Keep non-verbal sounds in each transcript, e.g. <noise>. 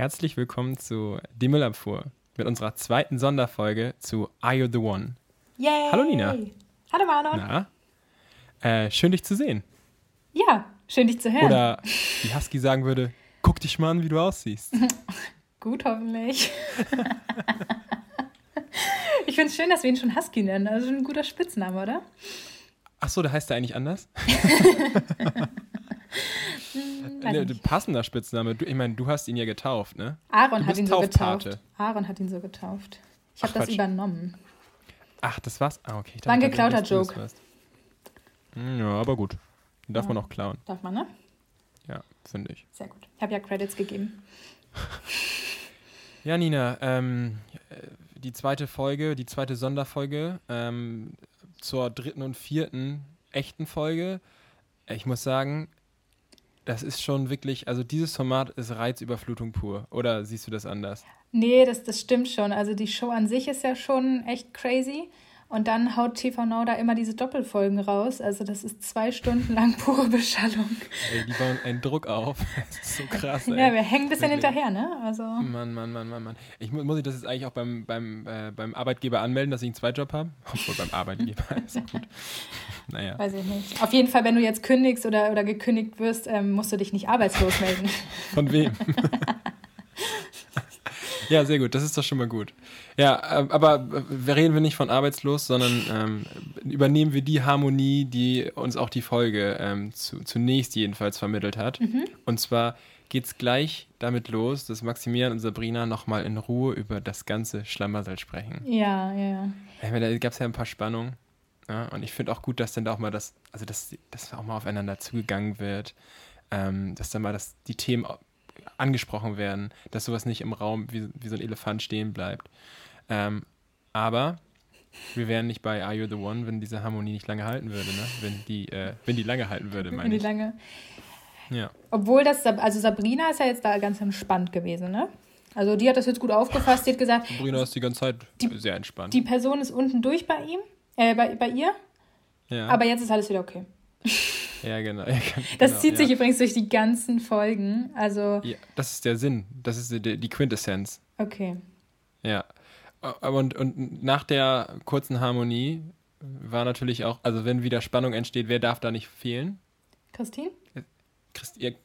Herzlich willkommen zu Die Müllabfuhr mit unserer zweiten Sonderfolge zu Are You the One? Yay! Hallo Nina. Hallo Marlon. Na? Äh, schön dich zu sehen. Ja, schön dich zu hören. Oder wie Husky sagen würde, guck dich mal an, wie du aussiehst. <laughs> Gut, hoffentlich. <laughs> ich finde es schön, dass wir ihn schon Husky nennen. Also ein guter Spitzname, oder? Ach so, der heißt ja eigentlich anders? <laughs> Weiß Ne, passender Spitzname. Du, ich meine, du hast ihn ja getauft, ne? Aaron hat ihn so Taufpate. getauft. Aaron hat ihn so getauft. Ich habe das Quatsch. übernommen. Ach, das war's? Ah, okay. War ein geklauter Joke. Hm, Ja, aber gut. Den darf Ja. man auch klauen. Darf man, ne? Ja, finde ich. Sehr gut. Ich habe ja Credits gegeben. <laughs> Ja, Nina, ähm, äh, die zweite Folge, die zweite Sonderfolge ähm, zur dritten und vierten echten Folge. Äh, Ich muss sagen, das ist schon wirklich, also dieses Format ist Reizüberflutung pur. Oder siehst du das anders? Nee, das, das stimmt schon. Also die Show an sich ist ja schon echt crazy. Und dann haut TV Now da immer diese Doppelfolgen raus. Also das ist zwei Stunden lang pure Beschallung. Ey, die bauen einen Druck auf. <laughs> Das ist so krass, ey. Ja, wir hängen ein bisschen Wirklich. hinterher, ne? Also Mann, Mann, Mann, Mann, Mann. Ich mu muss ich das jetzt eigentlich auch beim, beim, äh, beim Arbeitgeber anmelden, dass ich einen Zweitjob habe? Obwohl beim Arbeitgeber <laughs> ist gut. Naja. weiß ich nicht. Auf jeden Fall, wenn du jetzt kündigst oder, oder gekündigt wirst, ähm, musst du dich nicht arbeitslos melden. Von wem? <laughs> ja, sehr gut. Das ist doch schon mal gut. Ja, äh, aber reden wir nicht von arbeitslos, sondern ähm, übernehmen wir die Harmonie, die uns auch die Folge ähm, zu, zunächst jedenfalls vermittelt hat. Und zwar geht's gleich damit los, dass Maximilian und Sabrina nochmal in Ruhe über das ganze Schlamassel sprechen. ja, ja, ja. Da gab es ja ein paar Spannungen. Ja, und ich finde auch gut, dass dann da auch mal das, also dass, dass auch mal aufeinander zugegangen wird, ähm, dass dann mal das, die Themen angesprochen werden, dass sowas nicht im Raum wie, wie so ein Elefant stehen bleibt. Ähm, aber wir wären nicht bei Are You the One, wenn diese Harmonie nicht lange halten würde, ne? Wenn die, äh, wenn die lange halten würde, Wenn meine die ich. lange. Ja. Obwohl das, also Sabrina ist ja jetzt da ganz entspannt gewesen, ne? Also die hat das jetzt gut aufgefasst. Die hat gesagt, Sabrina ist die ganze Zeit Die- sehr entspannt. die Person ist unten durch bei ihm, äh, bei, bei ihr, ja. aber jetzt ist alles wieder okay. Ja, genau. <laughs> Ja, Das genau, zieht ja. sich übrigens durch die ganzen Folgen. Also, Ja, das ist der Sinn. Das ist die, die Quintessenz. okay. Ja. Und, und nach der kurzen Harmonie war natürlich auch, also wenn wieder Spannung entsteht, wer darf da nicht fehlen? Christine? Christ, ihr,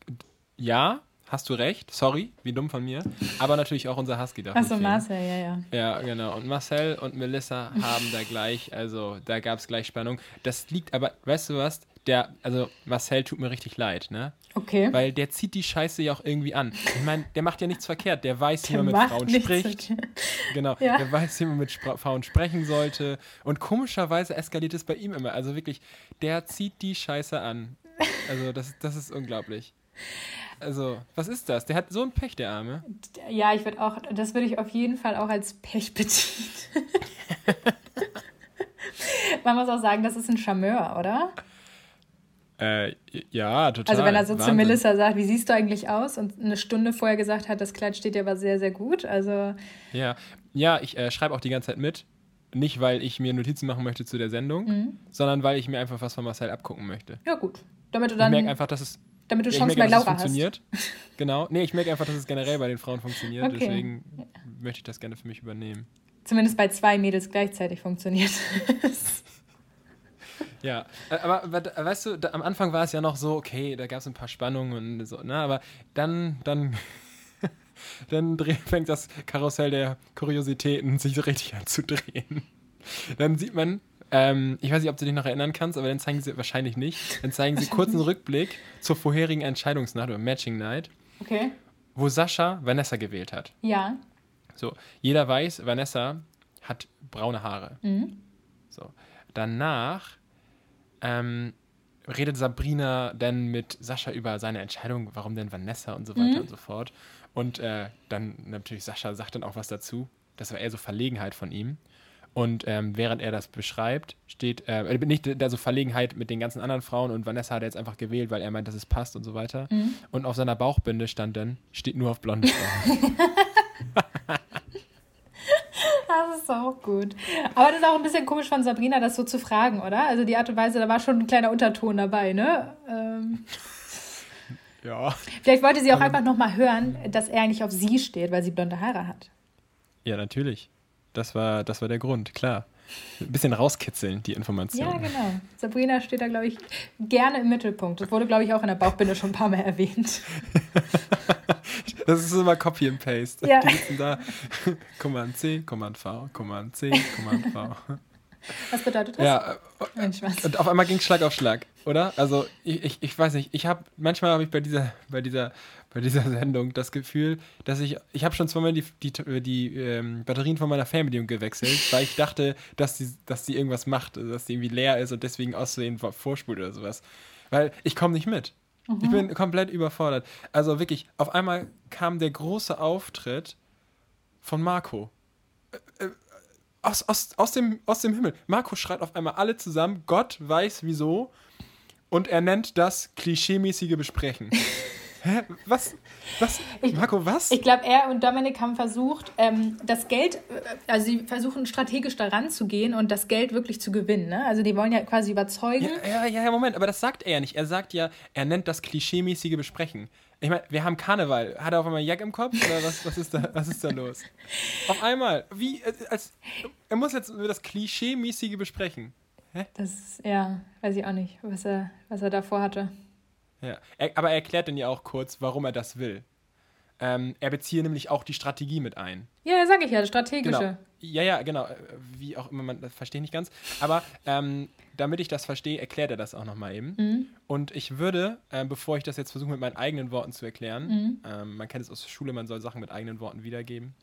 ja, hast du recht. Sorry, wie dumm von mir. Aber natürlich auch unser Husky darf Achso, nicht fehlen. Marcel, ja, ja. Ja, genau. Und Marcel und Melissa haben da gleich, also da gab es gleich Spannung. Das liegt aber, weißt du was? Der, also Marcel tut mir richtig leid, ne? Okay. Weil der zieht die Scheiße ja auch irgendwie an. Ich meine, der macht ja nichts verkehrt. Der weiß, wie man mit Frauen spricht. verkehrt. Genau, Ja. der weiß, wie man mit Spra Frauen sprechen sollte. Und komischerweise eskaliert es bei ihm immer. Also wirklich, der zieht die Scheiße an. Also das, das ist unglaublich. Also, was ist das? Der hat so ein Pech, der Arme. Ja, ich würde auch, das würde ich auf jeden Fall auch als Pech betiteln. <laughs> Man muss auch sagen, das ist ein Charmeur, oder? Äh, ja, total. Also wenn er so zu Wahnsinn. Melissa sagt, wie siehst du eigentlich aus? Und eine Stunde vorher gesagt hat, das Kleid steht dir aber sehr, sehr gut. Also Ja, ja ich äh, schreibe auch die ganze Zeit mit. Nicht, weil ich mir Notizen machen möchte zu der Sendung, Mhm. sondern weil ich mir einfach was von Marcel abgucken möchte. ja gut. Damit du Ich merke dann, einfach, dass es damit du Ja, ich Chancen merke, bei dass es Laura hast. funktioniert. Genau. Nee, ich merke einfach, dass es generell bei den Frauen funktioniert. Okay. Deswegen möchte ich das gerne für mich übernehmen. Zumindest bei zwei Mädels gleichzeitig funktioniert. <laughs> Ja, aber, aber weißt du, da, am Anfang war es ja noch so, okay, da gab es ein paar Spannungen und so, ne? Aber dann, dann, <laughs> dann fängt das Karussell der Kuriositäten sich so richtig an zu drehen. Dann sieht man, ähm, ich weiß nicht, ob du dich noch erinnern kannst, aber dann zeigen sie wahrscheinlich nicht. Dann zeigen sie kurzen <laughs> Rückblick zur vorherigen Entscheidungsnacht oder Matching Night, Okay. wo Sascha Vanessa gewählt hat. Ja. So, jeder weiß, Vanessa hat braune Haare. Mhm. So. Danach ähm, redet Sabrina dann mit Sascha über seine Entscheidung, warum denn Vanessa und so weiter und so fort. Und äh, dann natürlich Sascha sagt dann auch was dazu. Das war eher so Verlegenheit von ihm. Und ähm, während er das beschreibt, steht, äh, nicht da so Verlegenheit mit den ganzen anderen Frauen und Vanessa hat er jetzt einfach gewählt, weil er meint, dass es passt und so weiter. Und auf seiner Bauchbinde stand dann, steht nur auf blonde Frauen. <laughs> Das ist auch gut. Aber das ist auch ein bisschen komisch von Sabrina, das so zu fragen, oder? Also die Art und Weise, da war schon ein kleiner Unterton dabei, ne? Ähm, Ja. Vielleicht wollte sie auch einfach nochmal hören, dass er eigentlich auf sie steht, weil sie blonde Haare hat. Ja, natürlich. Das war, das war der Grund, klar. Ein bisschen rauskitzeln, die Information. Ja, genau. Sabrina steht da, glaube ich, gerne im Mittelpunkt. Das wurde, glaube ich, auch in der Bauchbinde schon ein paar Mal erwähnt. <laughs> das ist immer Copy and Paste. Ja. Die sitzen da. <laughs> Command C, Command V, Command C, Command V. Was bedeutet das? Ja, Ein Spaß. und auf einmal ging Schlag auf Schlag, oder? Also ich, ich, ich weiß nicht, ich habe manchmal habe ich bei dieser bei dieser bei dieser <laughs> Sendung das Gefühl, dass ich ich habe schon zweimal die die, die ähm, Batterien von meiner Fernbedienung gewechselt, weil ich dachte, dass die dass die irgendwas macht, dass die irgendwie leer ist und deswegen auszusehen vorspult oder sowas, weil ich komme nicht mit. Ich bin komplett überfordert. Also wirklich, auf einmal kam der große Auftritt von Marco aus, aus, aus, dem, aus dem Himmel. Marco schreit auf einmal alle zusammen, Gott weiß wieso, und er nennt das klischeemäßige Besprechen. <laughs> Hä? Was? Was? Ich- Marco, was? Ich glaube, er und Dominik haben versucht, ähm, das Geld, äh, also sie versuchen strategisch daran zu gehen und das Geld wirklich zu gewinnen. Ne? Also die wollen ja quasi überzeugen. ja, ja, ja, Moment, aber das sagt er ja nicht. Er sagt ja, er nennt das klischeemäßige Besprechen. Ich meine, wir haben Karneval. Hat er auf einmal Jack im Kopf oder was, was, ist, da, was ist da los? <laughs> Auf einmal, wie, äh, als, er muss jetzt über das klischeemäßige besprechen. Das ist, ja, weiß ich auch nicht, was er, was er davor hatte. Ja, er, aber er erklärt dann ja auch kurz, warum er das will. Ähm, er beziehe nämlich auch die Strategie mit ein. Ja, sag ich ja, das strategische. Genau. Ja, ja, genau. Äh, Wie auch immer man das verstehe ich nicht ganz. Aber ähm, damit ich das verstehe, erklärt er das auch nochmal eben. Mhm. Und ich würde, äh, bevor ich das jetzt versuche mit meinen eigenen Worten zu erklären, Mhm. ähm, man kennt es aus der Schule, man soll Sachen mit eigenen Worten wiedergeben,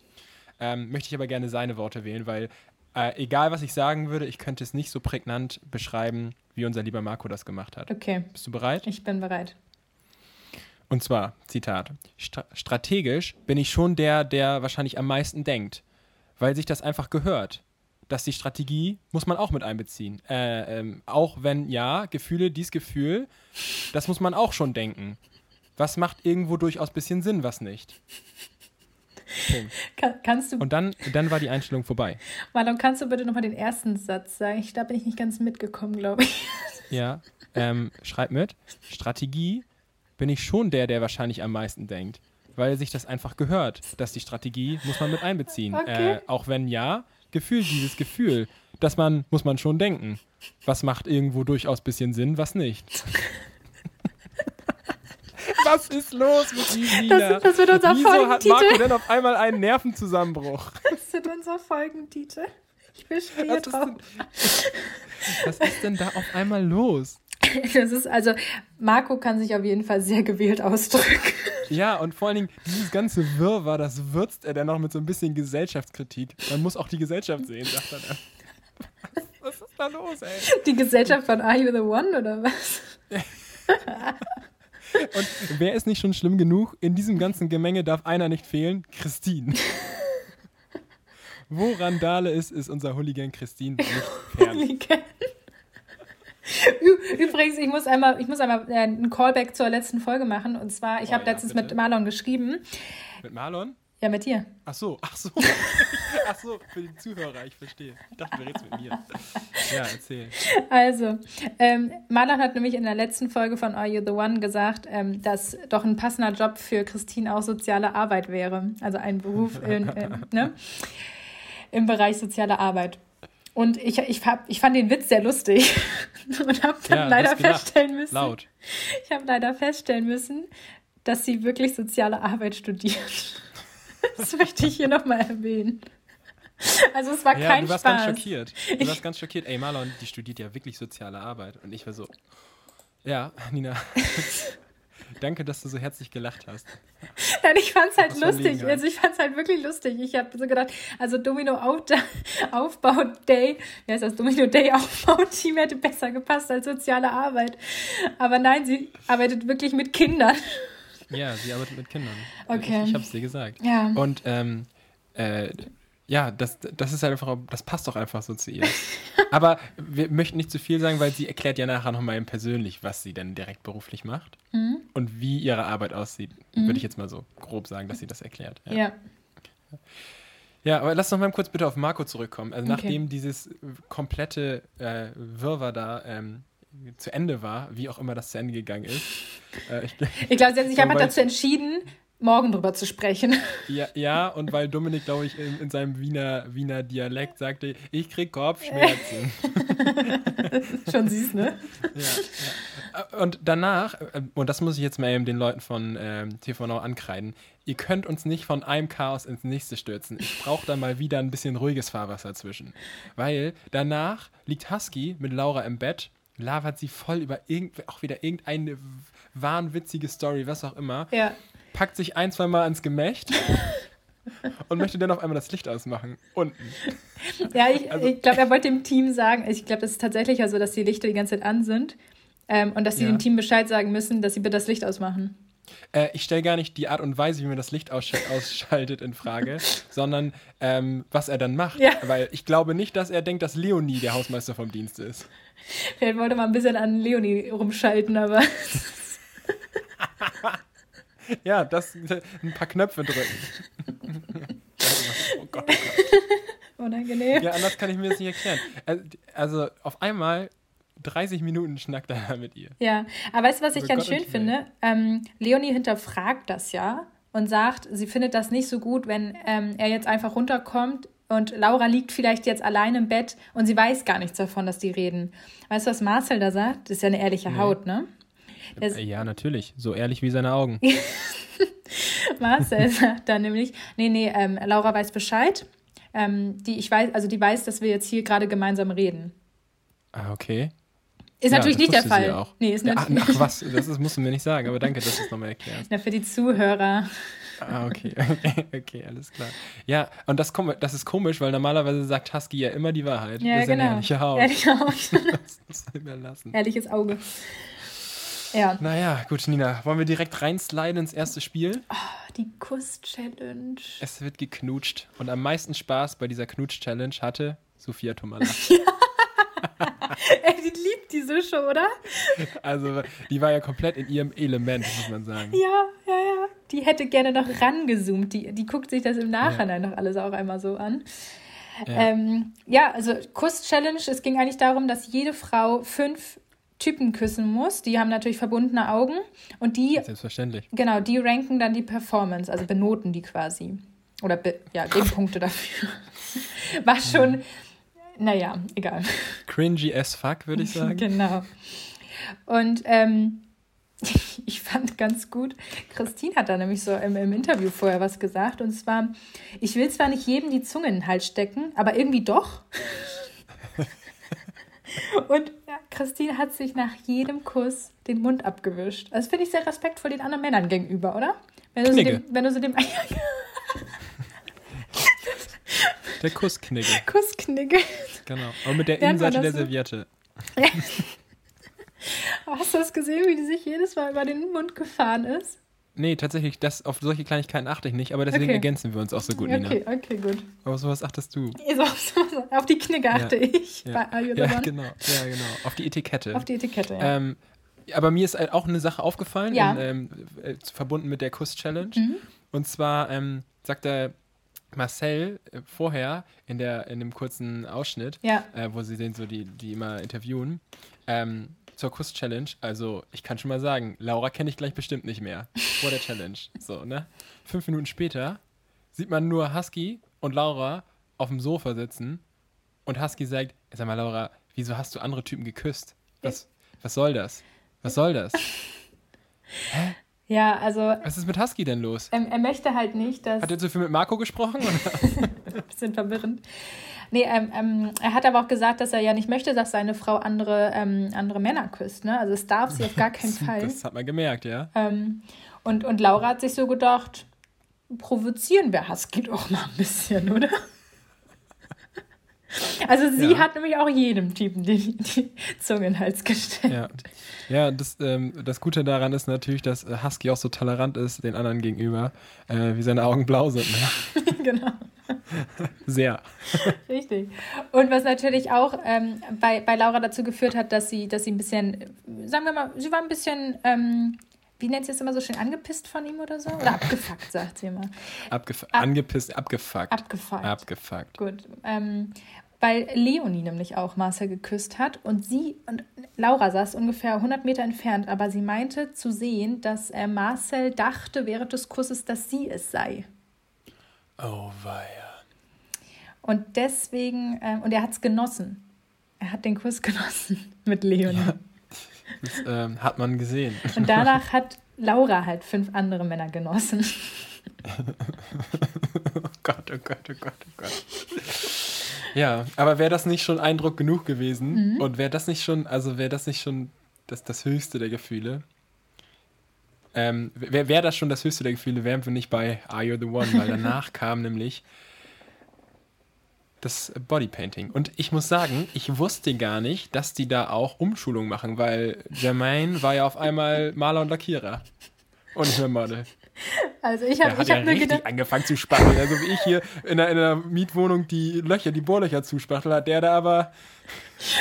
ähm, möchte ich aber gerne seine Worte wählen, weil äh, egal was ich sagen würde, ich könnte es nicht so prägnant beschreiben, wie unser lieber Marco das gemacht hat. Okay, Bist du bereit? ich bin bereit. Und zwar, Zitat, "Stra strategisch bin ich schon der, der wahrscheinlich am meisten denkt, weil sich das einfach gehört. Dass die Strategie muss man auch mit einbeziehen. Äh, ähm, auch wenn, ja, Gefühle, dies Gefühl, das muss man auch schon denken. Was macht irgendwo durchaus ein bisschen Sinn, was nicht. Kann, kannst du, Und dann, dann war die Einstellung vorbei. Marlon, kannst du bitte nochmal den ersten Satz sagen? Ich, da bin ich nicht ganz mitgekommen, glaube ich. <laughs> Ja, ähm, schreib mit. Strategie bin ich schon der, der wahrscheinlich am meisten denkt. Weil sich das einfach gehört, dass die Strategie muss man mit einbeziehen. Okay. Äh, auch wenn ja, Gefühl, dieses Gefühl, dass man, muss man schon denken. Was macht irgendwo durchaus ein bisschen Sinn, was nicht. <laughs> was ist los mit ihm, Nina? Das- das wird unser Wieso hat Folgentitel. Marco denn auf einmal einen Nervenzusammenbruch? <laughs> Das wird unser Folgentitel. Ich bestehe drauf. was ist denn da auf einmal los? Das ist also, Marco kann sich auf jeden Fall sehr gewählt ausdrücken. Ja, und vor allen Dingen, dieses ganze Wirrwarr, das würzt er dann noch mit so ein bisschen Gesellschaftskritik. Man muss auch die Gesellschaft sehen, sagt er dann. Was, was ist da los, ey? Die Gesellschaft von Are You the One oder was? <laughs> Und wer ist nicht schon schlimm genug? In diesem ganzen Gemenge darf einer nicht fehlen, Christine. <laughs> Wo Randale ist, ist unser Hooligan Christine nicht fern. Hooligan. Übrigens, ich muss einmal, ich muss einmal äh, einen Callback zur letzten Folge machen. Und zwar, ich Oh habe ja, letztens bitte. mit Marlon geschrieben. Mit Marlon? Ja, mit dir. Ach so, ach so. <laughs> Ach so, für die Zuhörer, ich verstehe. Ich dachte, du redest mit mir. Ja, erzähl. Also, ähm, Marlon hat nämlich in der letzten Folge von Are You the One gesagt, ähm, dass doch ein passender Job für Christine auch soziale Arbeit wäre. Also ein Beruf in, äh, <laughs> ne? im Bereich soziale Arbeit. Und ich, ich, hab, ich fand den Witz sehr lustig <laughs> und habe dann Ja, leider feststellen müssen, Laut. ich habe leider feststellen müssen, dass sie wirklich soziale Arbeit studiert. <laughs> Das möchte ich hier nochmal erwähnen. Also es war Ja, kein du warst Spaß. ganz schockiert. Du warst ganz schockiert. Ey, Marlon, die studiert ja wirklich soziale Arbeit. Und ich war so, ja, Nina, <laughs> danke, dass du so herzlich gelacht hast. Nein, ich fand's halt lustig. Also ich fand's halt wirklich lustig. Ich habe so gedacht, also Domino Auf <laughs> Aufbau Day, wie heißt das? Domino Day Aufbau Team hätte besser gepasst als soziale Arbeit. Aber nein, sie arbeitet wirklich mit Kindern. Ja, sie arbeitet mit Kindern. Okay. Ich, ich hab's dir gesagt. Ja. Und ähm, äh, ja, das, das ist halt einfach, das passt doch einfach so zu ihr. <laughs> Aber wir möchten nicht zu viel sagen, weil sie erklärt ja nachher nochmal eben persönlich, was sie denn direkt beruflich macht Mhm. und wie ihre Arbeit aussieht. Würde ich jetzt mal so grob sagen, dass sie das erklärt. Ja, Ja. ja aber lass noch mal kurz bitte auf Marco zurückkommen. Also Okay. nachdem dieses komplette äh, Wirrwarr da ähm, zu Ende war, wie auch immer das zu Ende gegangen ist. Äh, ich, <laughs> ich glaube, sie haben sich <laughs> einfach dazu entschieden, morgen drüber zu sprechen. <laughs> Ja, ja und weil Dominik, glaube ich, in, in, seinem Wiener, Wiener Dialekt sagte, ich krieg Kopfschmerzen. Schon süß, ne? Ja, ja. Und danach, äh, und das muss ich jetzt mal eben den Leuten von ähm, TV Now ankreiden, ihr könnt uns nicht von einem Chaos ins nächste stürzen. Ich brauche da mal wieder ein bisschen ruhiges Fahrwasser zwischen. Weil danach liegt Husky mit Laura im Bett, labert sie voll über irgend, auch wieder irgendeine wahnwitzige Story, was auch immer. Ja packt sich ein, zwei Mal ans Gemächt <laughs> und möchte dann auf einmal das Licht ausmachen. Unten. Ja, ich, also, ich glaube, er wollte dem Team sagen, ich glaube, es ist tatsächlich ja so, dass die Lichter die ganze Zeit an sind ähm, und dass sie ja. dem Team Bescheid sagen müssen, dass sie bitte das Licht ausmachen. Äh, ich stelle gar nicht die Art und Weise, wie man das Licht aussch ausschaltet, in Frage, <laughs> sondern ähm, was er dann macht. Ja. Weil ich glaube nicht, dass er denkt, dass Leonie der Hausmeister vom Dienst ist. Vielleicht wollte man ein bisschen an Leonie rumschalten, aber. <laughs> Ja, das ein paar Knöpfe drücken. <laughs> oh Gott, oh Gott. Unangenehm. Ja, anders kann ich mir das nicht erklären. Also auf einmal 30 Minuten schnackt er mit ihr. Ja, aber weißt du, was ich oh ganz Gott schön finde? Ähm, Leonie hinterfragt das ja und sagt, sie findet das nicht so gut, wenn ähm, er jetzt einfach runterkommt und Laura liegt vielleicht jetzt allein im Bett und sie weiß gar nichts davon, dass die reden. Weißt du, was Marcel da sagt? Das ist ja eine ehrliche nee. Haut, ne? Das ja, natürlich. So ehrlich wie seine Augen. <laughs> Marcel sagt dann nämlich, nee, nee, ähm, Laura weiß Bescheid. Ähm, die, ich weiß, also die weiß, dass wir jetzt hier gerade gemeinsam reden. Ah, okay. Ist ja, natürlich nicht der Fall. Auch. Nee, ist ja, ach, ach, was, das ist, musst du mir nicht sagen, aber danke, dass du es nochmal erklärst. Na, für die Zuhörer. Ah, okay. <laughs> okay, okay, alles klar. Ja, und das, das ist komisch, weil normalerweise sagt Husky ja immer die Wahrheit. Ja, das genau. Ehrliche Haut. Ehrliche Haut. <laughs> Ehrliches Auge. Ja. Naja, gut, Nina, wollen wir direkt reinsliden ins erste Spiel? Oh, die Kuss-Challenge. Es wird geknutscht. Und am meisten Spaß bei dieser Knutsch-Challenge hatte Sophia Tomala. <laughs> <laughs> Ey, die liebt diese Show, oder? Also, die war ja komplett in ihrem Element, muss man sagen. Ja, ja, ja. Die hätte gerne noch rangezoomt. Die, die guckt sich das im Nachhinein ja. noch alles auch einmal so an. Ja, ähm, ja also Kuss-Challenge, es ging eigentlich darum, dass jede Frau fünf Typen küssen muss. Die haben natürlich verbundene Augen und die. Selbstverständlich. Genau, die ranken dann die Performance, also benoten die quasi. Oder be, ja, geben Punkte dafür. <laughs> War schon, naja, egal. Cringy as fuck, würde ich sagen. <laughs> genau. Und ähm, <laughs> ich fand ganz gut, Christine hat da nämlich so im, im, Interview vorher was gesagt. Und zwar, ich will zwar nicht jedem die Zunge in den Hals stecken, aber irgendwie doch. <laughs> Und ja, Christine hat sich nach jedem Kuss den Mund abgewischt. Das finde ich sehr respektvoll den anderen Männern gegenüber, oder? Wenn du, so dem, wenn du so dem. Der Kussknigge. <laughs> Kussknigge. Genau. Und mit der Innenseite der Serviette. <laughs> Hast du das gesehen, wie die sich jedes Mal über den Mund gefahren ist? Nee, tatsächlich, das, auf solche Kleinigkeiten achte ich nicht, aber deswegen okay. ergänzen wir uns auch so gut, Nina. Okay, okay, gut. Aber sowas achtest du. auf die Knigge achte ja, ich. Ja, bei ja genau, ja, genau. Auf die Etikette. Auf die Etikette, ja. Ähm, aber mir ist halt auch eine Sache aufgefallen, ja. in, ähm, äh, verbunden mit der Kuss-Challenge. Mhm. Und zwar ähm, sagt der Marcel äh, vorher in, der, in dem kurzen Ausschnitt, ja. äh, wo sie den so die, die immer interviewen, ähm, zur Kuss-Challenge. Also, ich kann schon mal sagen, Laura kenne ich gleich bestimmt nicht mehr. Vor der Challenge. So, ne? Fünf Minuten später sieht man nur Husky und Laura auf dem Sofa sitzen und Husky sagt: Sag mal, Laura, wieso hast du andere Typen geküsst? Was, was soll das? Was soll das? <laughs> Ja, also. Was ist mit Husky denn los? Ähm, er möchte halt nicht, dass. Hat er zu viel mit Marco gesprochen? <laughs> Ein bisschen verwirrend. Nee, ähm, ähm, er hat aber auch gesagt, dass er ja nicht möchte, dass seine Frau andere, ähm, andere Männer küsst. Ne? Also es darf sie auf gar keinen <laughs> Fall. Das hat man gemerkt, ja. Ähm, und, und Laura hat sich so gedacht, provozieren wir Husky doch mal ein bisschen, oder? Also sie ja. hat nämlich auch jedem Typen die, die Zunge in den Hals gestellt. Ja, ja das, ähm, das Gute daran ist natürlich, dass Husky auch so tolerant ist den anderen gegenüber, äh, wie seine Augen blau sind. Ne? <laughs> genau. Sehr. Richtig. Und was natürlich auch ähm, bei, bei Laura dazu geführt hat, dass sie, dass sie ein bisschen, sagen wir mal, sie war ein bisschen ähm, wie nennt sie es immer so schön, angepisst von ihm oder so? Oder abgefuckt, sagt sie immer. Abgef Ab angepisst, abgefuckt. Abgefuckt. Abgefuckt. Gut. Ähm, weil Leonie nämlich auch Marcel geküsst hat und sie und Laura saß ungefähr 100 Meter entfernt, aber sie meinte zu sehen, dass äh, Marcel dachte während des Kusses, dass sie es sei. Oh, weia. Und deswegen, äh, und er hat es genossen. Er hat den Kuss genossen <laughs> mit Leonie. Ja, das ähm, hat man gesehen. Und danach <laughs> hat Laura halt fünf andere Männer genossen. <laughs> oh Gott, oh Gott, oh Gott, oh Gott. Ja, aber wäre das nicht schon Eindruck genug gewesen? Mhm. Und wäre das nicht schon, also wäre das nicht schon das, das höchste der Gefühle? Ähm, wäre wär das schon das höchste der Gefühle, wären wir nicht bei Are You the One, weil danach <laughs> kam nämlich das Bodypainting. Und ich muss sagen, ich wusste gar nicht, dass die da auch Umschulung machen, weil Jermaine war ja auf einmal Maler und Lackierer und nicht mehr Model. <laughs> Also ich habe ich ja hab richtig gedacht, angefangen zu spachteln. Also wie ich hier in einer, in einer, Mietwohnung die Löcher, die Bohrlöcher zuspachtel, hat der da aber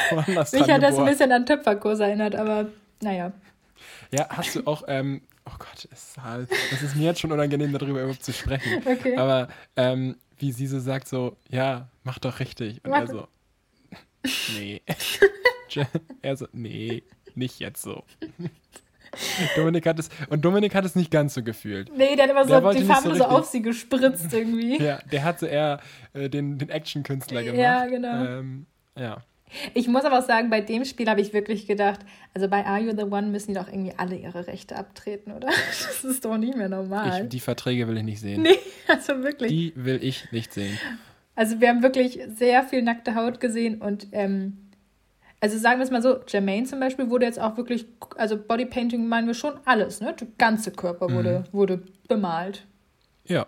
woanders Mich hat das ein bisschen an Töpferkurs erinnert, aber naja. Ja, hast du auch, ähm, oh Gott, es halt, das ist mir jetzt schon unangenehm, darüber überhaupt zu sprechen. Okay. Aber ähm, wie sie so sagt, so, ja, mach doch richtig. Und mach er so, nee. <laughs> er so, nee, nicht jetzt so. <laughs> Dominik hat es, und Dominik hat es nicht ganz so gefühlt. Nee, der hat immer so die Farbe so, so, auf sie gespritzt irgendwie. <laughs> ja, der hat so eher äh, den, den Action-Künstler gemacht. Ja, genau. Ähm, ja. Ich muss aber auch sagen, bei dem Spiel habe ich wirklich gedacht, also bei Are You the One müssen die doch irgendwie alle ihre Rechte abtreten, oder? <laughs> Das ist doch nicht mehr normal. Ich, die Verträge will ich nicht sehen. Nee, also wirklich. Die will ich nicht sehen. Also wir haben wirklich sehr viel nackte Haut gesehen und ähm, also sagen wir es mal so, Jermaine zum Beispiel wurde jetzt auch wirklich, also Bodypainting meinen wir schon alles, ne? Der ganze Körper wurde, mhm. wurde bemalt. Ja.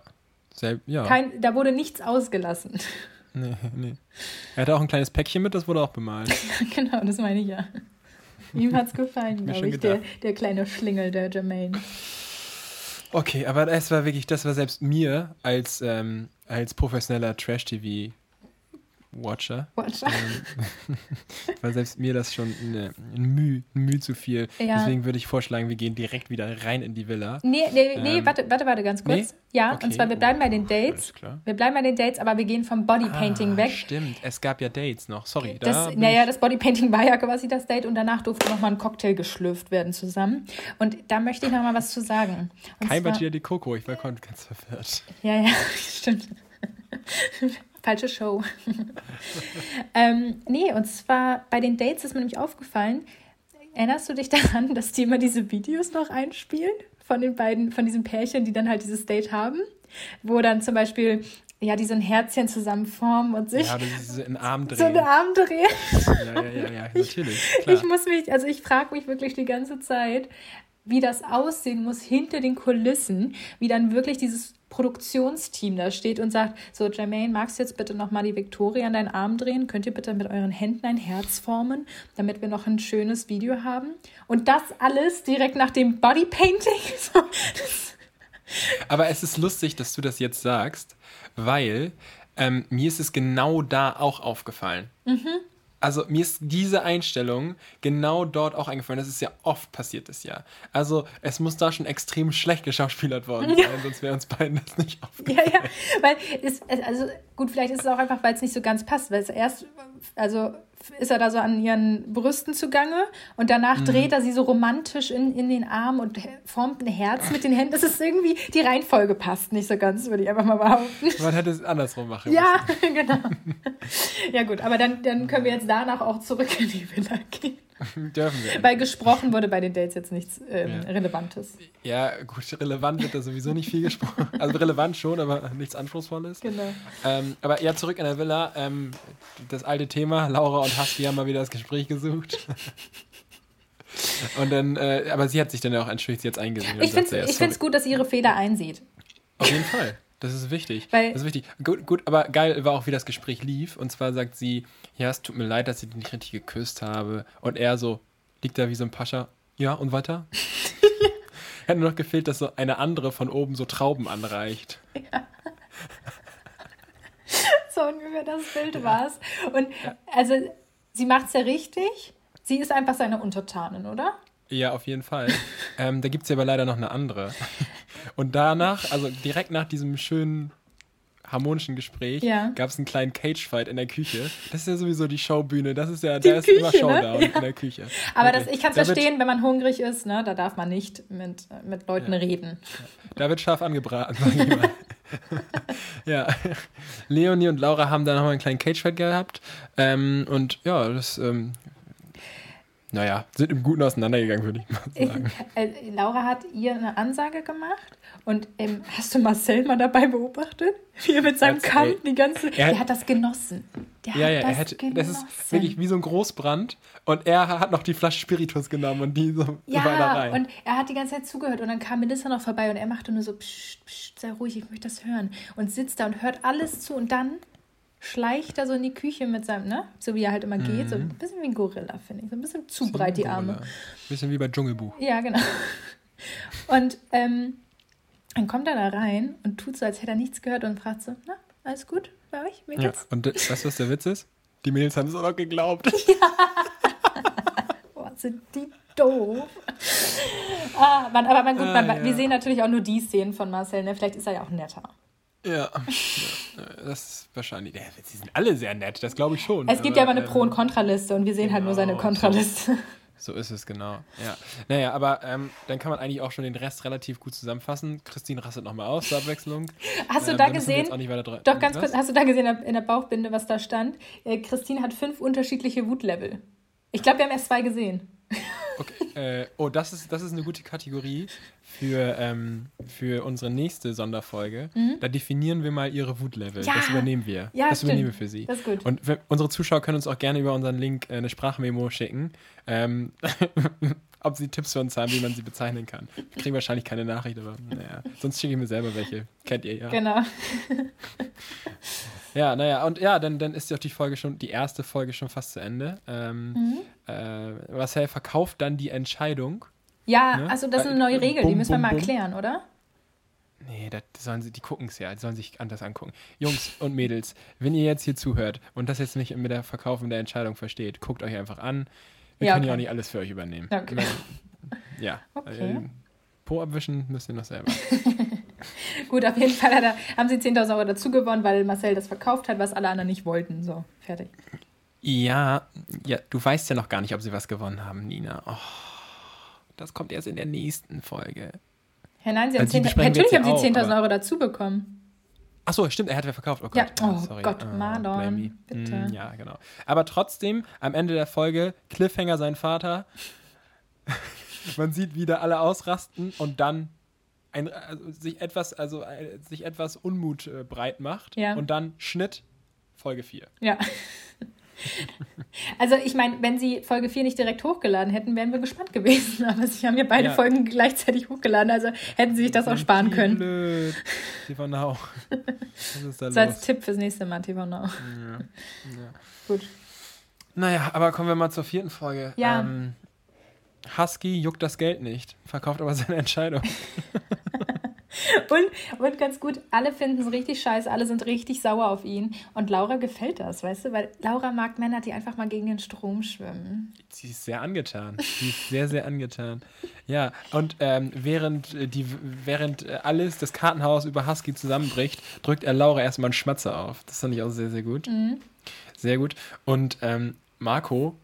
Selb, ja. Kein, da wurde nichts ausgelassen. <laughs> Nee, nee. Er hatte auch ein kleines Päckchen mit, das wurde auch bemalt. <laughs> genau, das meine ich ja. Ihm hat es gefallen, glaube ich, der, der kleine Schlingel, der Jermaine. Okay, aber das war wirklich, das war selbst mir als, ähm, als professioneller Trash-TV Watcher. Watcher. Ähm, <laughs> weil selbst mir das schon eine, ein, Müh, ein Müh zu viel. Ja. Deswegen würde ich vorschlagen, wir gehen direkt wieder rein in die Villa. Nee, nee, nee ähm, warte, warte, warte, ganz kurz. Nee? Ja, okay. und zwar, wir bleiben bei den Dates. Wir bleiben bei den Dates, aber wir gehen vom Bodypainting ah, weg. Stimmt, es gab ja Dates noch. Sorry. Da das, naja, das Bodypainting war ja quasi das Date und danach durfte nochmal ein Cocktail geschlürft werden zusammen. Und da möchte ich nochmal was zu sagen. Und Kein Batida die Coco, ich war ganz verwirrt. Ja, ja, <laughs> stimmt. Falsche Show. <laughs> ähm, nee, und zwar bei den Dates ist mir nämlich aufgefallen, erinnerst du dich daran, dass die immer diese Videos noch einspielen von den beiden, von diesen Pärchen, die dann halt dieses Date haben? Wo dann zum Beispiel ja, die so ein Herzchen zusammenformen und sich ja, das in Arm drehen. so einen Arm drehen. Ja, ja, ja, ja <laughs> natürlich. Klar. Ich muss mich, also ich frage mich wirklich die ganze Zeit, wie das aussehen muss hinter den Kulissen, wie dann wirklich dieses Produktionsteam da steht und sagt, so Jermaine, magst du jetzt bitte nochmal die Victoria an deinen Arm drehen? Könnt ihr bitte mit euren Händen ein Herz formen, damit wir noch ein schönes Video haben? Und das alles direkt nach dem Bodypainting. <laughs> Aber es ist lustig, dass du das jetzt sagst, weil ähm, mir ist es genau da auch aufgefallen. Mhm also mir ist diese Einstellung genau dort auch eingefallen. Das ist ja oft passiert das ja. Also es muss da schon extrem schlecht geschauspielert worden sein, ja. sonst wäre uns beiden das nicht aufgefallen. Ja, ja, weil es, also gut, vielleicht ist es auch einfach, weil es nicht so ganz passt, weil es erst, also ist er da so an ihren Brüsten zugange und danach mhm. dreht er sie so romantisch in, in den Arm und formt ein Herz mit den Händen. Das ist irgendwie, die Reihenfolge passt nicht so ganz, würde ich einfach mal behaupten. Man hätte es andersrum machen Ja, <laughs> genau. Ja gut, aber dann, dann können wir jetzt danach auch zurück in die Villa gehen. <laughs> Dürfen wir. Weil gesprochen wurde bei den Dates jetzt nichts ähm, ja. Relevantes. Ja, gut, relevant wird da sowieso nicht viel gesprochen. <laughs> Also relevant schon, aber nichts Anspruchsvolles. Genau. Ähm, aber ja, zurück in der Villa. Ähm, das alte Thema, Laura und Husky haben mal wieder das Gespräch gesucht. Und dann, äh, aber sie hat sich dann ja auch entschuldigt, sie jetzt eingesehen. Ich finde es ja, gut, dass sie ihre Fehler einsieht. Auf jeden Fall. Das ist wichtig. Weil das ist wichtig. Gut, gut, aber geil war auch, wie das Gespräch lief. Und zwar sagt sie, ja, es tut mir leid, dass ich dich nicht richtig geküsst habe. Und er so, liegt da wie so ein Pascha. Ja, und weiter? <laughs> Hätte nur noch gefehlt, dass so eine andere von oben so Trauben anreicht. Ja. so ungefähr das Bild ja. war es. Und ja. also, sie macht es ja richtig. Sie ist einfach seine Untertanin, oder? Ja, auf jeden Fall. <laughs> ähm, da gibt es ja aber leider noch eine andere. Und danach, also direkt nach diesem schönen harmonischen Gespräch Ja. gab es einen kleinen Cage-Fight in der Küche. Das ist ja sowieso die Showbühne. Das ist ja, Die da ist Küche, immer ne? Showdown Ja. in der Küche. Aber Wirklich. das, ich kann es verstehen, wenn man hungrig ist, ne? da darf man nicht mit, mit Leuten reden. Da wird scharf angebraten, <laughs> sag ich mal. ja, Leonie und Laura haben da nochmal einen kleinen Cage-Fight gehabt. Ähm, und ja, das, ähm, naja, sind im Guten auseinandergegangen, würde ich mal Ich, sagen. äh, Laura hat ihr eine Ansage gemacht und ähm, hast du Marcel mal dabei beobachtet? Wie er mit seinem Als- Kamm die ganze. er hat- der hat das genossen. Der Ja, hat ja, das er hätte, genossen. das ist wirklich wie so ein Großbrand. Und er hat noch die Flasche Spiritus genommen und die so, so weiter Ja, rein. und er hat die ganze Zeit zugehört und dann kam Melissa noch vorbei und er machte nur so, psst, psst, sei ruhig, ich möchte das hören. Und sitzt da und hört alles zu und dann schleicht er so in die Küche mit seinem, ne? So wie er halt immer geht. So ein bisschen wie ein Gorilla, finde ich. So ein bisschen zu breit die Arme. Bisschen wie bei Dschungelbuch. Ja, genau. Und ähm, dann kommt er da rein und tut so, als hätte er nichts gehört und fragt so, na, alles gut bei euch? Mir Ja, geht's? und das- weißt du, was der Witz ist? Die Mädels haben es auch noch geglaubt. <laughs> Boah, sind die doof. ah, man, aber man, gut, Ah, man, ja. wir sehen natürlich auch nur die Szenen von Marcel, ne? Vielleicht ist er ja auch netter. Ja. ja, das ist wahrscheinlich. Ja, sie sind alle sehr nett, das glaube ich schon. Es gibt ja aber, immer eine ähm, Pro- und Kontraliste und wir sehen halt nur seine genau, Kontraliste. So ist es, genau. Ja. Naja, aber ähm, dann kann man eigentlich auch schon den Rest relativ gut zusammenfassen. Christine rastet nochmal aus zur Abwechslung. Hast du Ähm, da müssen wir jetzt gesehen? auch nicht Doch, ganz kurz, hast du da gesehen in der- in der Bauchbinde, was da stand? Äh, Christine hat fünf unterschiedliche Wutlevel. Ich glaube, wir haben erst zwei gesehen. Okay, äh, oh, das ist, das ist eine gute Kategorie für, ähm, für unsere nächste Sonderfolge. Da definieren wir mal ihre Wutlevel. Mhm. Ja. Das übernehmen wir. Ja, das stimmt. übernehmen wir für sie. Das ist gut. Und unsere Zuschauer können uns auch gerne über unseren Link äh, eine Sprachmemo schicken, ähm, <laughs> ob sie Tipps für uns haben, wie man sie bezeichnen kann. Wir kriegen wahrscheinlich keine Nachricht, aber naja, sonst schicke ich mir selber welche. Kennt ihr ja. Genau. <laughs> Ja, naja, und ja, dann, dann ist ja auch die Folge schon, die erste Folge schon fast zu Ende. Ähm, Mhm. äh, Marcel verkauft dann die Entscheidung. Ja, Ne? also das ist eine neue Regel, die bum, müssen wir bum, mal bum. erklären, oder? Nee, das sollen sie, die gucken es ja, die sollen sich anders angucken. Jungs und Mädels, wenn ihr jetzt hier zuhört und das jetzt nicht mit der Verkaufung der Entscheidung versteht, guckt euch einfach an. Wir Ja, können ja auch nicht alles für euch übernehmen. Okay. Ja. Okay. Äh, Po abwischen müsst ihr noch selber. <laughs> Gut, auf jeden Fall er, haben sie 10.000 Euro dazu gewonnen, weil Marcel das verkauft hat, was alle anderen nicht wollten. So, fertig. Ja, ja, du weißt ja noch gar nicht, ob sie was gewonnen haben, Nina. Oh, das kommt erst in der nächsten Folge. Ja, nein, sie haben Also die 10, besprechen wir natürlich haben ja sie auch, 10.000 aber- Euro dazu bekommen. Achso, stimmt, er hat ja verkauft. Oh Ja, Gott, oh Gott, Marlon, blame me. bitte. Mm, ja, genau. Aber trotzdem, am Ende der Folge, Cliffhanger sein Vater. <laughs> Man sieht wieder alle ausrasten und dann ein, also sich etwas, also äh, sich etwas Unmut äh, breit macht Ja. und dann Schnitt Folge 4. Ja. Also ich meine, wenn sie Folge 4 nicht direkt hochgeladen hätten, wären wir gespannt gewesen. <laughs> Aber sie haben ja beide Ja. Folgen gleichzeitig hochgeladen, also hätten sie sich das auch sparen Wie können. Blöd. TV Now. <laughs> Was ist da So als los? Tipp fürs nächste Mal, TV Now. Ja. Ja. Gut. Naja, aber kommen wir mal zur vierten Folge. Ja. Ähm, Husky juckt das Geld nicht, verkauft aber seine Entscheidung. <laughs> <laughs> Und, und ganz gut, alle finden es richtig scheiße, alle sind richtig sauer auf ihn. Und Laura gefällt das, weißt du? Weil Laura mag Männer, die einfach mal gegen den Strom schwimmen. Sie ist sehr angetan. Sie ist sehr, sehr angetan. Ja, und ähm, während, äh, die, während äh, alles, das Kartenhaus über Husky zusammenbricht, drückt er Laura erstmal einen Schmatzer auf. Das fand ich auch sehr, sehr gut. Sehr gut. Und ähm, Marco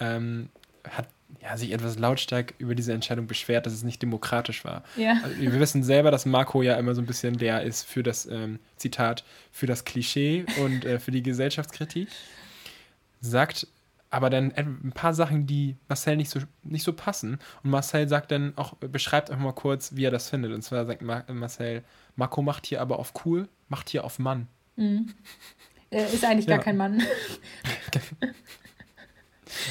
ähm, hat ja, sich etwas lautstark über diese Entscheidung beschwert, dass es nicht demokratisch war. Ja. Also, wir wissen selber, dass Marco ja immer so ein bisschen der ist für das ähm, Zitat, für das Klischee und äh, für die Gesellschaftskritik. Sagt aber dann ein paar Sachen, die Marcel nicht so, nicht so passen. Und Marcel sagt dann auch, beschreibt einfach mal kurz, wie er das findet. Und zwar sagt Mar Marcel, Marco macht hier aber auf cool, macht hier auf Mann. Er ist eigentlich gar Ja. kein Mann. <laughs>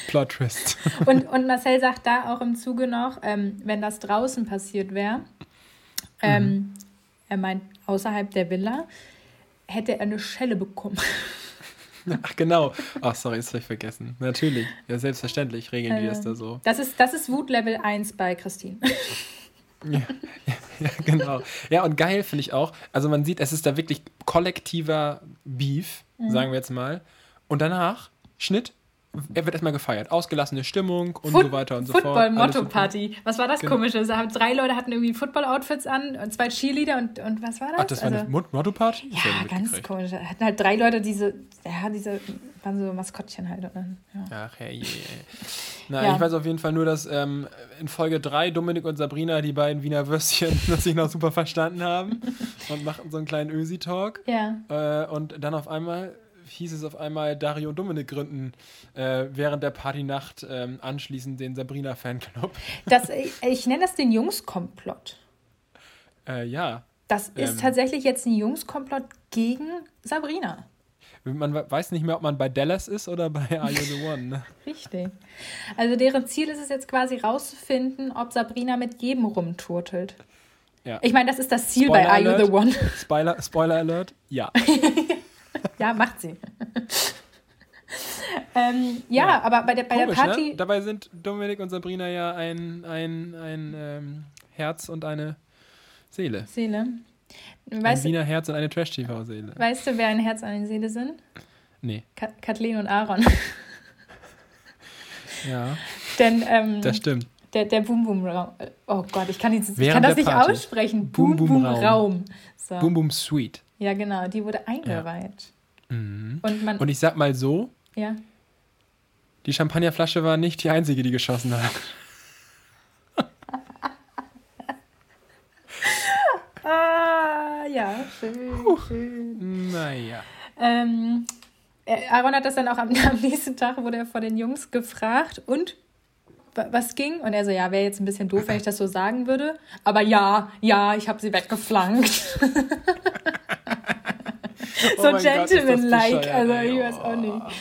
Plot Twist. <laughs> Und, und Marcel sagt da auch im Zuge noch, ähm, wenn das draußen passiert wäre, ähm, er meint außerhalb der Villa, hätte er eine Schelle bekommen. <laughs> Ach genau. Ach, sorry, das habe ich vergessen. Natürlich. Ja, selbstverständlich regeln die das da so. Das ist, das ist Wutlevel 1 bei Christine. <laughs> Ja, ja, genau. Ja, und geil finde ich auch. Also man sieht, es ist da wirklich kollektiver Beef, sagen wir jetzt mal. Und danach, Schnitt, er wird erstmal gefeiert. Ausgelassene Stimmung und Foot so weiter und so fort. Football-Motto-Party. Was war das genau. Komische? Drei Leute hatten irgendwie Football-Outfits an und zwei Cheerleader und, und was war das? Ach, das war also, eine Motto-Party? Ja, ganz komisch. Hatten halt drei Leute diese, ja, diese, waren so Maskottchen halt. Und dann, ja. Ach, hey, hey. <laughs> Na, ja. ich weiß auf jeden Fall nur, dass ähm, in Folge 3 Dominik und Sabrina, die beiden Wiener Würstchen, <laughs> sich noch super verstanden haben <laughs> und machten so einen kleinen Ösi-Talk. Ja. Äh, und dann auf einmal hieß es auf einmal, Dario und Dominik gründen äh, während der Partynacht ähm, anschließend den Sabrina-Fanclub. <laughs> Das, ich, ich nenne das den Jungskomplott. Äh, ja. Das ist ähm, tatsächlich jetzt ein Jungskomplott gegen Sabrina. Man weiß nicht mehr, ob man bei Dallas ist oder bei Are You the One. Ne? <laughs> Richtig. Also deren Ziel ist es jetzt quasi rauszufinden, ob Sabrina mit jedem rumturtelt. Ja. Ich meine, das ist das Ziel Spoiler bei Are. You the One. Spoiler, Spoiler Alert, ja. <laughs> ja, macht sie. ähm, ja, ja, aber bei der, bei Komisch, der Party. Ne? Dabei sind Dominik und Sabrina ja ein, ein, ein ähm, Herz und eine Seele. Seele. Weißt ein Wiener Herz und eine Trash-TV-Seele. Weißt du, wer ein Herz und eine Seele sind? Nee. Ka Kathleen und Aaron. <laughs> ja. Denn, ähm, das stimmt. Der, der Boom Boom Raum. Oh Gott, ich kann, jetzt, ich kann das nicht Party. aussprechen. Boom Boom, Boom Raum. Raum. So. Boom Boom Suite. Ja, genau, die wurde eingeweiht. Ja. Mhm. Und, man, Und ich sag mal so: Ja. Die Champagnerflasche war nicht die einzige, die geschossen hat. <laughs> ah, ja, schön, schön. Naja. Ähm, äh, Aaron hat das dann auch am, <laughs> am, nächsten Tag, wurde er vor den Jungs gefragt und was ging? Und er so, ja, wäre jetzt ein bisschen doof, wenn ich das so sagen würde. Aber ja, ja, ich habe sie weggeflankt. <laughs> so oh Gentleman-like. Also ich weiß auch nicht.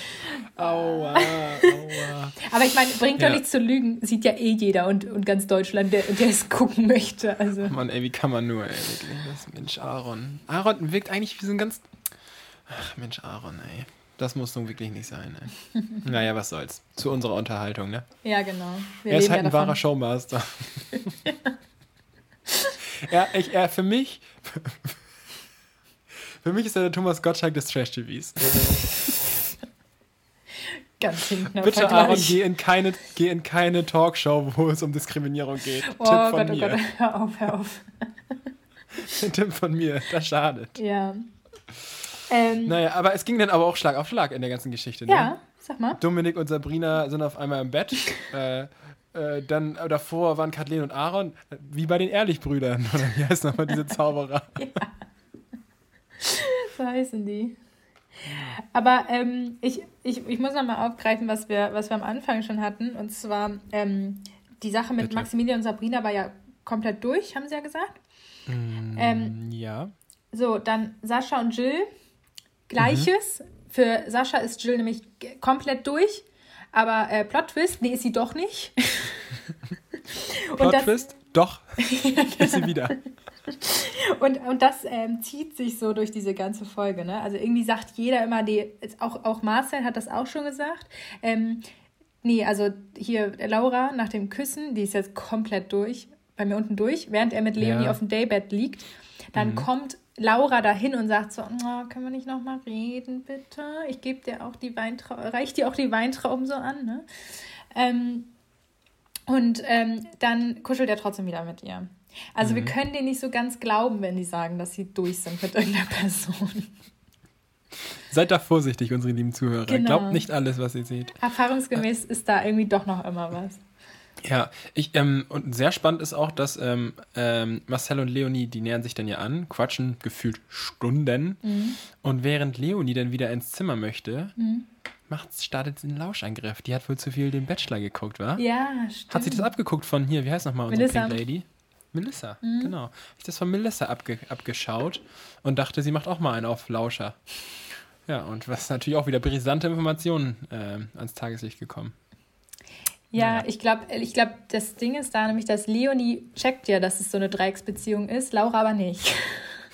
Aua, aua. Aber ich meine, bringt ja. doch nichts zu lügen. Sieht ja eh jeder und, und ganz Deutschland, der, der es gucken möchte. Also. Mann, ey, wie kann man nur, ey, wirklich. Das, Mensch, Aaron. Aaron wirkt eigentlich wie so ein ganz. Ach, Mensch, Aaron, ey. Das muss nun wirklich nicht sein, ey. <laughs> naja, was soll's. Zu unserer Unterhaltung, ne? Ja, genau. Wir er ist halt ja ein wahrer Showmaster. ja, <laughs> <laughs> ich, er, für mich. Für mich ist er der Thomas Gottschalk des Trash-TVs. <laughs> Ganz hinten. Bitte, Vergleich. Aaron, geh in, keine, geh in keine Talkshow, wo es um Diskriminierung geht. Oh Tipp von Gott, oh mir. oh Gott, <laughs> hör auf, hör auf. <laughs> Tipp von mir, das schadet. Ja. Ähm, naja, aber es ging dann aber auch Schlag auf Schlag in der ganzen Geschichte. Ne? Ja, sag mal. Dominik und Sabrina sind auf einmal im Bett. äh, äh, dann äh, davor waren Kathleen und Aaron, wie bei den Ehrlich-Brüdern, oder wie heißt nochmal diese Zauberer? ja. <laughs> So heißen die. Aber ähm, ich, ich, ich muss nochmal aufgreifen, was wir, was wir am Anfang schon hatten. Und zwar ähm, die Sache mit Bitte. Maximilian und Sabrina war ja komplett durch, haben sie ja gesagt. Mm, ähm, ja. So, dann Sascha und Jill. Gleiches. Mhm. Für Sascha ist Jill nämlich komplett durch. Aber äh, Plot Twist, nee, ist sie doch nicht. <laughs> Plot Twist, doch. <laughs> ist sie wieder. Und, und das ähm, zieht sich so durch diese ganze Folge. Ne? Also irgendwie sagt jeder immer, die, auch, auch Marcel hat das auch schon gesagt. Ähm, nee, also hier Laura nach dem Küssen, die ist jetzt komplett durch, bei mir unten durch, während er mit Leonie ja. auf dem Daybed liegt. Dann mhm. kommt Laura dahin und sagt so, oh, können wir nicht noch mal reden, bitte? Ich gebe dir auch die Weintrauben, reich dir auch die Weintrauben so an, ne? Ähm, und ähm, dann kuschelt er trotzdem wieder mit ihr. Also mhm. wir können denen nicht so ganz glauben, wenn die sagen, dass sie durch sind mit irgendeiner Person. Seid da vorsichtig, unsere lieben Zuhörer. Genau. Glaubt nicht alles, was ihr seht. Erfahrungsgemäß ist da irgendwie doch noch immer was. Ja, ich, ähm, und sehr spannend ist auch, dass ähm, ähm, Marcel und Leonie, die nähern sich dann ja an, quatschen gefühlt Stunden. Mhm. Und während Leonie dann wieder ins Zimmer möchte, mhm. macht, startet sie einen Lauschangriff. Die hat wohl zu viel den Bachelor geguckt, wa? Ja, stimmt. Hat sie das abgeguckt von hier, wie heißt nochmal unsere Melissa. Pink Lady? Melissa, mhm. genau. Hab ich das von Melissa abge abgeschaut und dachte, sie macht auch mal einen auf Lauscher. Ja, und was natürlich auch wieder brisante Informationen äh, ans Tageslicht gekommen. Ja, ja. ich glaube, ich glaub, das Ding ist da nämlich, dass Leonie checkt ja, dass es so eine Dreiecksbeziehung ist, Laura aber nicht.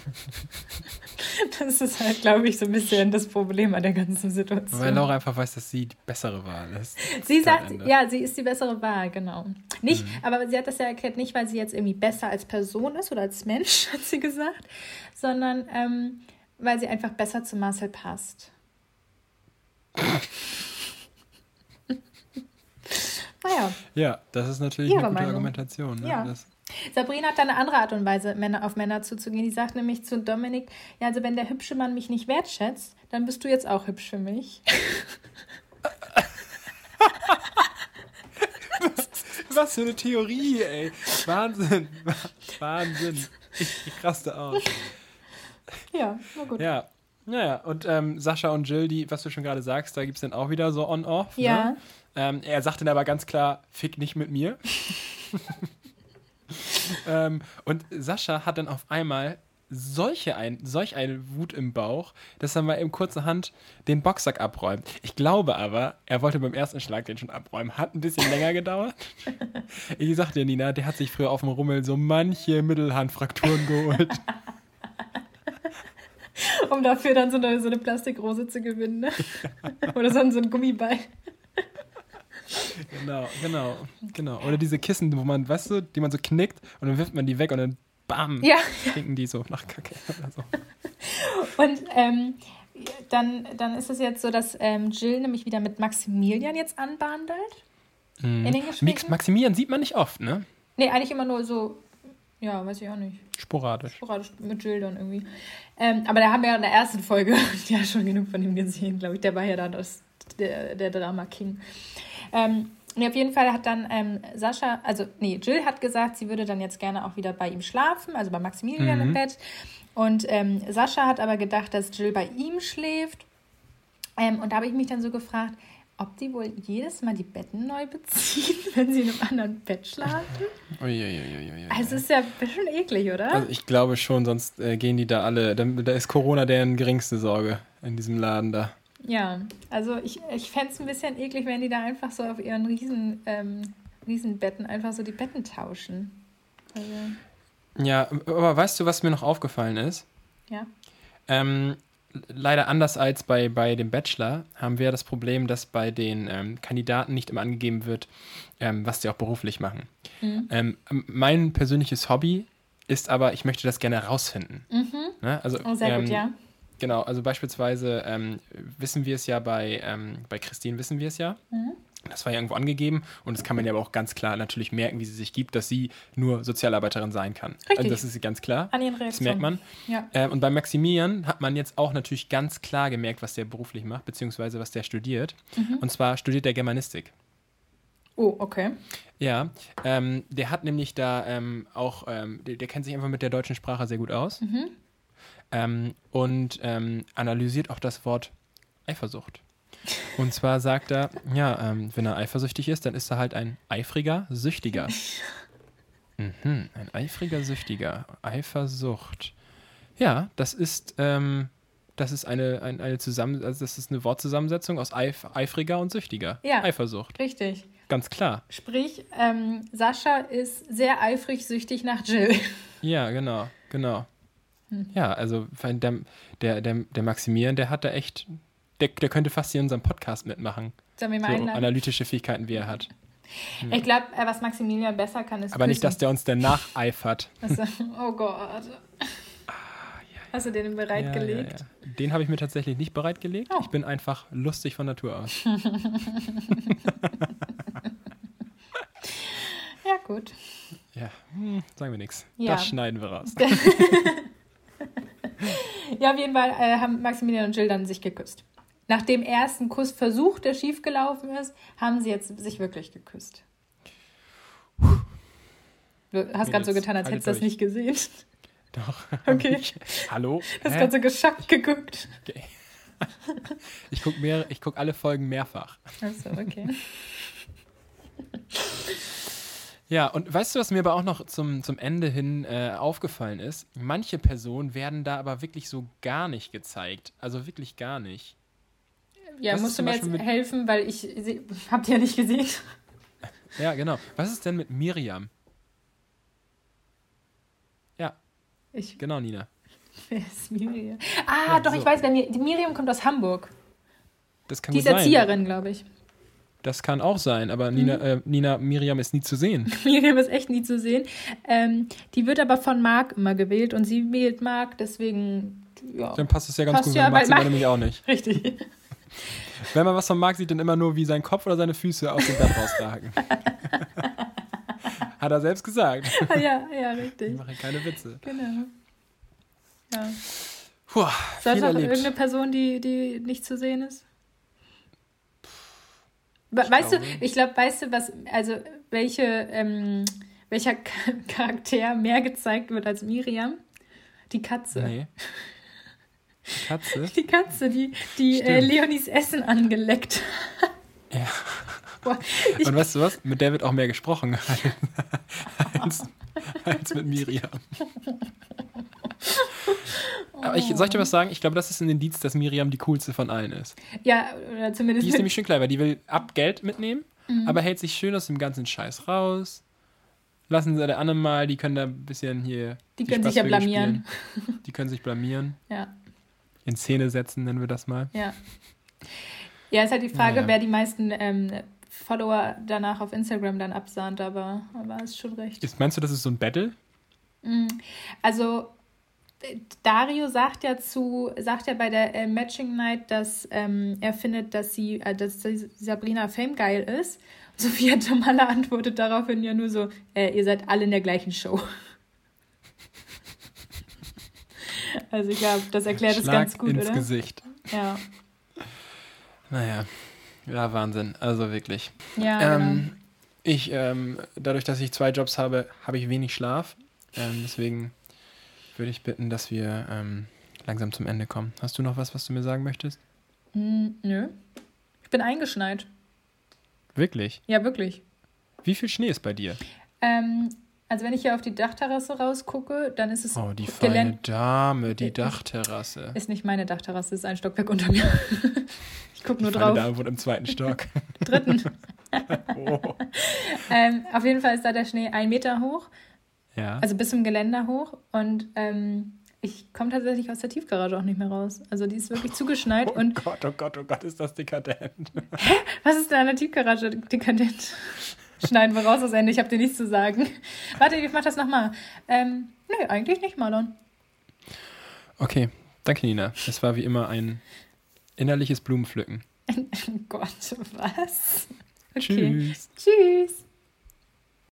<laughs> das ist halt, glaube ich, so ein bisschen das Problem an der ganzen Situation. Weil Laura einfach weiß, dass sie die bessere Wahl ist. Sie sagt, ja, sie ist die bessere Wahl, genau. Nicht, mhm. aber sie hat das ja erklärt, nicht, weil sie jetzt irgendwie besser als Person ist oder als Mensch, <laughs> hat sie gesagt, sondern ähm, weil sie einfach besser zu Marcel passt. <laughs> Naja. Ja, das ist natürlich Ihre eine gute Meinung. Argumentation. Ne? Ja. Das, Sabrina hat da eine andere Art und Weise, Männer auf Männer zuzugehen. Die sagt nämlich zu Dominik, ja, also wenn der hübsche Mann mich nicht wertschätzt, dann bist du jetzt auch hübsch für mich. <laughs> was für eine Theorie, ey. Wahnsinn. Wahnsinn. Ich, ich raste aus. Ja, na gut. Ja. Naja, und ähm, Sascha und Jill, die, was du schon gerade sagst, da gibt es dann auch wieder so on-off. Ja. Ne? Ähm, er sagt dann aber ganz klar, fick nicht mit mir. <laughs> ähm, und Sascha hat dann auf einmal solche ein, solch eine Wut im Bauch, dass er mal im kurzerhand den Boxsack abräumt. Ich glaube aber, er wollte beim ersten Schlag den schon abräumen. Hat ein bisschen länger gedauert. <laughs> Ich sag dir, Nina, der hat sich früher auf dem Rummel so manche Mittelhandfrakturen geholt. <laughs> Um dafür dann so eine, so eine Plastikrose zu gewinnen. Ne? <laughs> Oder so ein, so ein Gummiball. Genau, genau, genau. Oder diese Kissen, wo man, weißt du, die man so knickt und dann wirft man die weg und dann bam, Ja. stinken die so nach Kacke oder so. <laughs> Und ähm, dann, dann ist es jetzt so, dass ähm, Jill nämlich wieder mit Maximilian jetzt anbandelt. In den Mix, Gesprächen. Maximilian sieht man nicht oft, ne? Nee, eigentlich immer nur so, ja, weiß ich auch nicht. Sporadisch. Sporadisch mit Jill dann irgendwie. Ähm, aber da haben wir ja in der ersten Folge <laughs> ja schon genug von ihm gesehen, glaube ich. Der war ja dann das, der, der Drama King. Ähm, nee, auf jeden Fall hat dann ähm, Sascha, also nee, Jill hat gesagt, sie würde dann jetzt gerne auch wieder bei ihm schlafen, also bei Maximilian im Bett. Und ähm, Sascha hat aber gedacht, dass Jill bei ihm schläft. Ähm, und da habe ich mich dann so gefragt, ob die wohl jedes Mal die Betten neu beziehen, <laughs> wenn sie in einem anderen Bett schlafen. Uiuiuiui. Also es ist ja schon eklig, oder? Also ich glaube schon, sonst äh, gehen die da alle. Da, da ist Corona deren geringste Sorge in diesem Laden da. Ja, also ich, ich fände es ein bisschen eklig, wenn die da einfach so auf ihren Riesen, ähm, Riesenbetten einfach so die Betten tauschen. Also, Ja, aber weißt du, was mir noch aufgefallen ist? ja. Ähm, leider anders als bei, bei dem Bachelor haben wir das Problem, dass bei den ähm, Kandidaten nicht immer angegeben wird, ähm, was sie auch beruflich machen. Mhm. Ähm, mein persönliches Hobby ist aber, ich möchte das gerne herausfinden. Ne? Also, Oh, sehr ähm, gut, ja. Genau, also beispielsweise ähm, wissen wir es ja bei, ähm, bei Christine, wissen wir es ja. Mhm. Das war ja irgendwo angegeben und das kann man ja aber auch ganz klar natürlich merken, wie sie sich gibt, dass sie nur Sozialarbeiterin sein kann. Richtig. Also das ist ganz klar. An ihren Das Reaktionen. merkt man. Ja. Ähm, und bei Maximilian hat man jetzt auch natürlich ganz klar gemerkt, was der beruflich macht, beziehungsweise was der studiert. Mhm. Und zwar studiert der Germanistik. Oh, okay. Ja, ähm, der hat nämlich da ähm, auch, ähm, der, der kennt sich einfach mit der deutschen Sprache sehr gut aus Mhm. Ähm, und ähm, analysiert auch das Wort Eifersucht. Und zwar sagt er, ja, ähm, wenn er eifersüchtig ist, dann ist er halt ein eifriger Süchtiger. <laughs> Mhm, ein eifriger Süchtiger. Eifersucht. Ja, das ist, ähm, das ist eine, ein, eine Zusammen also das ist eine Wortzusammensetzung aus Eif eifriger und Süchtiger. Ja. Eifersucht. Richtig. Ganz klar. Sprich, ähm, Sascha ist sehr eifrig süchtig nach Jill. Ja, genau, genau. Hm. Ja, also der, der, der, der Maximilian, der hat da echt, der, der könnte fast hier in unserem Podcast mitmachen. Sollen wir So mal einladen? analytische Fähigkeiten, wie er hat. <laughs> Ich glaube, äh, was Maximilian besser kann, ist Aber nicht, dass küssen. der uns dann nacheifert. <laughs> Also, oh Gott. Hast du den bereitgelegt? Ja, ja. Den habe ich mir tatsächlich nicht bereitgelegt. Oh. Ich bin einfach lustig von Natur aus. <laughs> Ja, gut. Ja, hm, sagen wir nichts. Das schneiden wir raus. <laughs> Ja, auf jeden Fall äh, haben Maximilian und Jill dann sich geküsst. Nach dem ersten Kussversuch, der schiefgelaufen ist, haben sie jetzt sich wirklich geküsst. Du hast gerade so getan, als hättest du das nicht gesehen. Doch. <laughs> Okay. Ich, <laughs> hallo? Du hast gerade so geschockt geguckt. Okay. Ich gucke guck alle Folgen mehrfach. Achso, okay. Ja, und weißt du, was mir aber auch noch zum, zum Ende hin äh, aufgefallen ist? Manche Personen werden da aber wirklich so gar nicht gezeigt. Also wirklich gar nicht. Ja, Was musst du mir jetzt Beispiel mit- helfen, weil ich hab die ja nicht gesehen. <laughs> Ja, genau. Was ist denn mit Miriam? Ja, Ich, genau, Nina. wer ist Miriam? Ah, Ja, doch, so. ich weiß, wer Mir- Miriam kommt aus Hamburg. Das kann Die ist sein. Erzieherin, glaube ich. Das kann auch sein, aber Nina, Mhm. äh, Nina, Miriam ist nie zu sehen. <laughs> Miriam ist echt nie zu sehen. Ähm, die wird aber von Marc immer gewählt und sie wählt Marc, deswegen, ja. Dann passt es ja ganz gut, ja, dann macht weil sie aber Mar- nämlich auch nicht. <laughs> Richtig. Wenn man was von Marc sieht, dann immer nur, wie sein Kopf oder seine Füße aus dem Bett rausragen. <laughs> Hat er selbst gesagt. ja, ja, Ich richtig. mache keine Witze. Genau. Ja. Puh, viel noch erlebt. irgendeine Person, die, die nicht zu sehen ist? We- Weißt du, glaube- ich glaube, weißt du, was, also welche, ähm, welcher <laughs> Charakter mehr gezeigt wird als Miriam? Die Katze. Nee. Die Katze? <laughs> Die Katze, die, die äh. Leonis Essen angeleckt. Ja. Boah, Und weißt du was? Mit der wird auch mehr gesprochen <laughs> als, als mit Miriam. Aber ich, soll ich dir was sagen? Ich glaube, das ist ein Indiz, dass Miriam die coolste von allen ist. ja, oder zumindest Die ist <laughs> nämlich schön clever. Die will ab Geld mitnehmen, Mhm. aber hält sich schön aus dem ganzen Scheiß raus. Lassen sie der anderen mal, die können da ein bisschen hier. Die können sich ja blamieren. spielen. Die können sich blamieren. <laughs> ja, In Szene setzen, nennen wir das mal. ja. Ja, ist halt die Frage, Naja. wer die meisten ähm, Follower danach auf Instagram dann absahnt, aber, aber ist schon recht. Ist, meinst du, das ist so ein Battle? Also äh, Dario sagt ja zu, sagt ja bei der äh, Matching Night, dass ähm, er findet, dass sie, äh, dass Sabrina Fame geil ist. <laughs> Und Sophia Tomalla antwortet daraufhin ja nur so, äh, ihr seid alle in der gleichen Show. <laughs> Also ich glaube, das erklärt es Schlag ganz gut, ins oder? Gesicht. Ja. Naja. Ja, Wahnsinn. Also wirklich. Ja, genau. Ähm, ich, ähm, dadurch, dass ich zwei Jobs habe, habe ich wenig Schlaf. Ähm, deswegen würde ich bitten, dass wir ähm, langsam zum Ende kommen. Hast du noch was, was du mir sagen möchtest? Hm, nö. Ich bin eingeschneit. Wirklich? Ja, wirklich. Wie viel Schnee ist bei dir? Ähm, also wenn ich hier auf die Dachterrasse rausgucke, dann ist es Oh, die feine. Dame, die Dachterrasse. Ist nicht meine Dachterrasse, ist ein Stockwerk unter mir. <laughs> ich gucke nur Die feine drauf. Dame wohnt im zweiten Stock. <laughs> Dritten. <laughs> oh. Ähm, auf jeden Fall ist da der Schnee ein Meter hoch, Ja. also bis zum Geländer hoch. Und ähm, ich komme tatsächlich aus der Tiefgarage auch nicht mehr raus. Also die ist wirklich zugeschneit. oh Und Gott, oh Gott, oh Gott, ist das dekadent. <laughs> was ist denn an der Tiefgarage dekadent? Schneiden wir raus das Ende, ich habe dir nichts zu sagen. Warte, ich mach das nochmal. Ähm, nö, eigentlich nicht, Marlon. Okay, danke Nina. Es war wie immer ein innerliches Blumenpflücken. Oh <laughs> Gott, was? Okay. Tschüss. Tschüss.